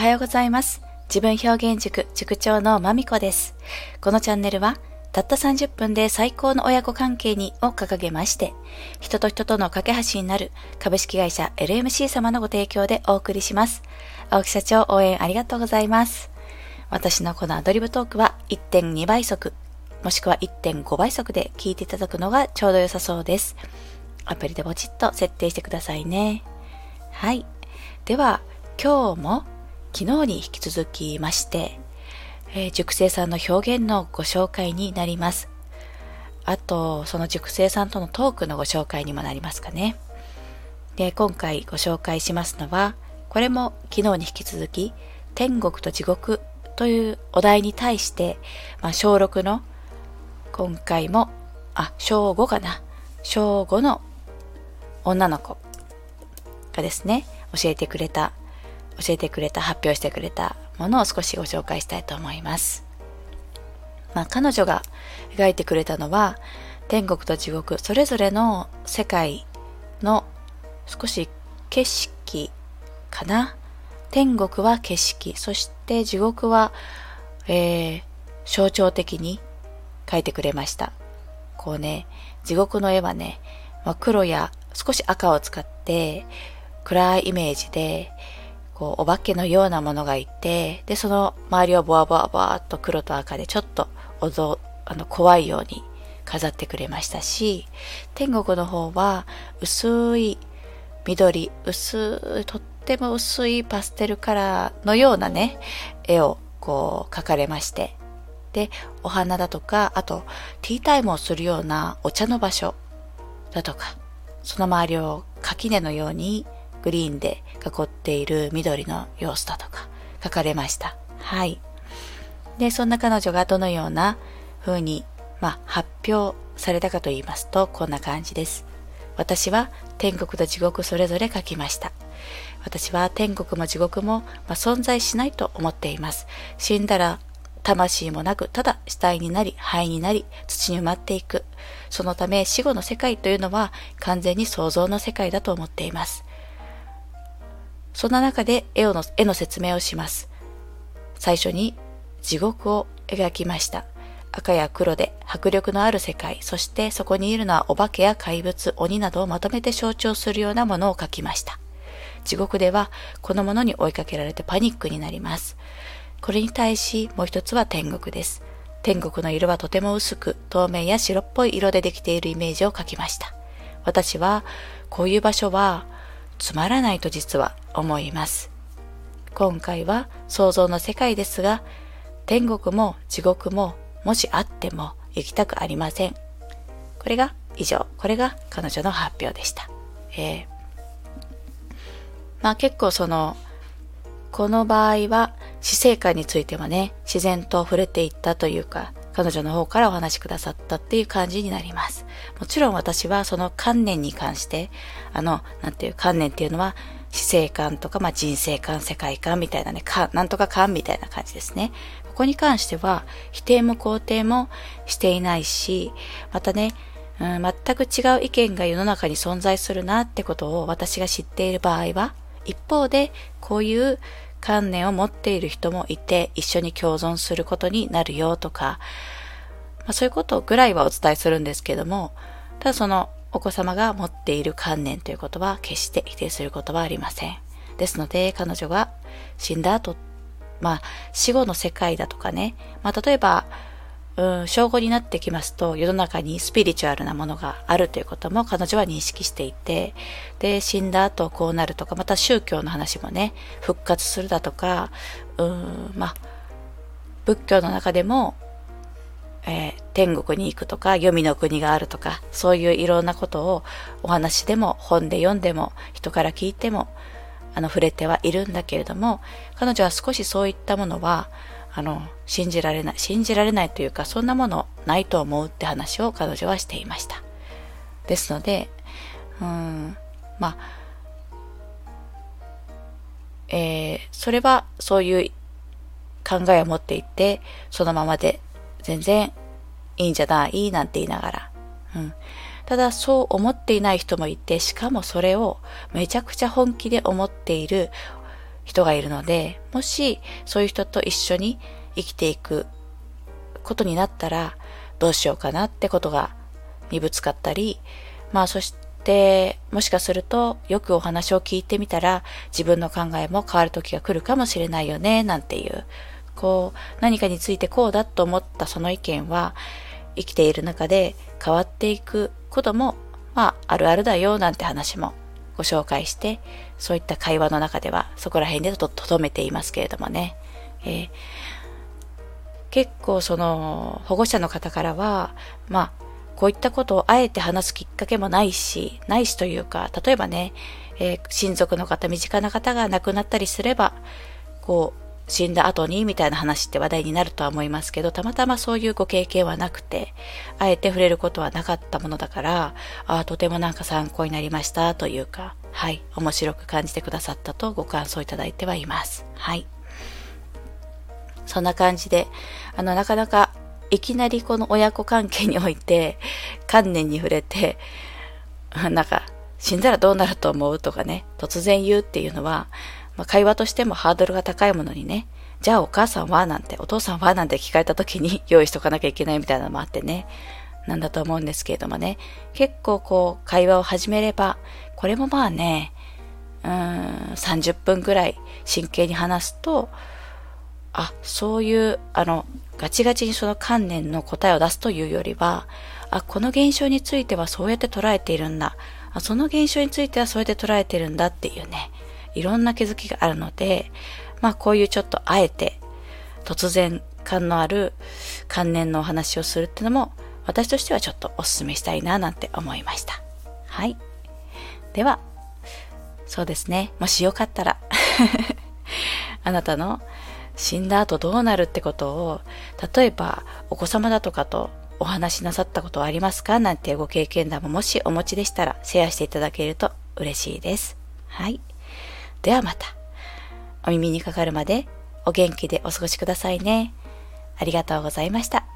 はようございます。自分表現塾塾長のまみこです。このチャンネルは、たった30分で最高の親子関係にを掲げまして、人と人との架け橋になる株式会社 LMC 様のご提供でお送りします。青木社長応援ありがとうございます。私のこのアドリブトークは1.2倍速、もしくは1.5倍速で聞いていただくのがちょうど良さそうです。アプリでポチッと設定してくださいね。はい。では、今日も昨日に引き続きまして、えー、熟成さんの表現のご紹介になります。あと、その熟成さんとのトークのご紹介にもなりますかね。で、今回ご紹介しますのは、これも昨日に引き続き、天国と地獄というお題に対して、まあ、小6の、今回も、あ、小5かな。小5の女の子がですね、教えてくれた教えてくれた、発表してくれたものを少しご紹介したいと思います。まあ、彼女が描いてくれたのは、天国と地獄、それぞれの世界の少し景色かな？天国は景色、そして地獄は、えー、象徴的に描いてくれました。こうね、地獄の絵はね、まあ、黒や少し赤を使って暗いイメージで、こう、お化けのようなものがいて、で、その周りをボワボワボワっと黒と赤でちょっとおぞ、あの、怖いように飾ってくれましたし、天国の方は薄い緑、薄い、とっても薄いパステルカラーのようなね、絵をこう描かれまして、で、お花だとか、あと、ティータイムをするようなお茶の場所だとか、その周りを垣根のようにグリーンで囲っている緑の様子だとか書かれました。はい。で、そんな彼女がどのような風に、まあ、発表されたかと言いますと、こんな感じです。私は天国と地獄それぞれ書きました。私は天国も地獄も、ま、存在しないと思っています。死んだら魂もなく、ただ死体になり、灰になり、土に埋まっていく。そのため死後の世界というのは完全に想像の世界だと思っています。そんな中で絵の絵の説明をします。最初に地獄を描きました。赤や黒で迫力のある世界、そしてそこにいるのはお化けや怪物、鬼などをまとめて象徴するようなものを描きました。地獄ではこのものに追いかけられてパニックになります。これに対しもう一つは天国です。天国の色はとても薄く透明や白っぽい色でできているイメージを描きました。私はこういう場所はつまらないと実は思います。今回は想像の世界ですが、天国も地獄ももしあっても行きたくありません。これが以上、これが彼女の発表でした。えー、まあ結構その、この場合は死生観についてはね、自然と触れていったというか、彼女の方からお話しくださったっていう感じになります。もちろん私はその観念に関して、あの、なんていう観念っていうのは、死生観とか、まあ、人生観、世界観みたいなね、か、なんとか観みたいな感じですね。ここに関しては、否定も肯定もしていないし、またね、うん、全く違う意見が世の中に存在するなってことを私が知っている場合は、一方で、こういう観念を持っている人もいて、一緒に共存することになるよとか、まあ、そういうことぐらいはお伝えするんですけども、ただそのお子様が持っている観念ということは決して否定することはありません。ですので、彼女が死んだ後、まあ、死後の世界だとかね、まあ、例えば、うん、正午になってきますと、世の中にスピリチュアルなものがあるということも彼女は認識していて、で、死んだ後こうなるとか、また宗教の話もね、復活するだとか、うん、まあ、仏教の中でも、えー、天国に行くとか、黄泉の国があるとか、そういういろんなことをお話でも本で読んでも人から聞いても、あの、触れてはいるんだけれども、彼女は少しそういったものは、あの、信じられない、信じられないというか、そんなものないと思うって話を彼女はしていました。ですので、うん、まあ、えー、それはそういう考えを持っていて、そのままで全然いいんじゃないなんて言いながら。うん。ただそう思っていない人もいて、しかもそれをめちゃくちゃ本気で思っている人がいるので、もしそういう人と一緒に生きていくことになったら、どうしようかなってことがにぶつかったり、まあそして、もしかするとよくお話を聞いてみたら自分の考えも変わる時が来るかもしれないよね、なんていう、こう何かについてこうだと思ったその意見は生きている中で変わっていくことも、まああるあるだよなんて話もご紹介して、そういった会話の中ではそこら辺でとどめていますけれどもね。えー、結構その保護者の方からは、まあこういったことをあえて話すきっかけもないし、ないしというか、例えばね、えー、親族の方、身近な方が亡くなったりすれば、こう、死んだ後にみたいな話って話題になるとは思いますけど、たまたまそういうご経験はなくて、あえて触れることはなかったものだから、ああ、とてもなんか参考になりましたというか、はい、面白く感じてくださったとご感想いただいてはいます。はい。そんな感じで、あの、なかなかいきなりこの親子関係において、観念に触れて、なんか、死んだらどうなると思うとかね、突然言うっていうのは、まあ、会話としてもハードルが高いものにね、じゃあお母さんはなんて、お父さんはなんて聞かれた時に 用意しとかなきゃいけないみたいなのもあってね、なんだと思うんですけれどもね、結構こう、会話を始めれば、これもまあね、うーん、30分くらい真剣に話すと、あ、そういう、あの、ガチガチにその観念の答えを出すというよりは、あ、この現象についてはそうやって捉えているんだ。あその現象についてはそうやって捉えてるんだっていうね、いろんな気づきがあるので、まあこういうちょっとあえて突然感のある観念のお話をするっていうのも私としてはちょっとお勧めしたいななんて思いました。はい。では、そうですね。もしよかったら あなたの死んだ後どうなるってことを、例えばお子様だとかとお話しなさったことはありますか？なんてご経験談ももしお持ちでしたらシェアしていただけると嬉しいです。はい。ではまた。お耳にかかるまでお元気でお過ごしくださいね。ありがとうございました。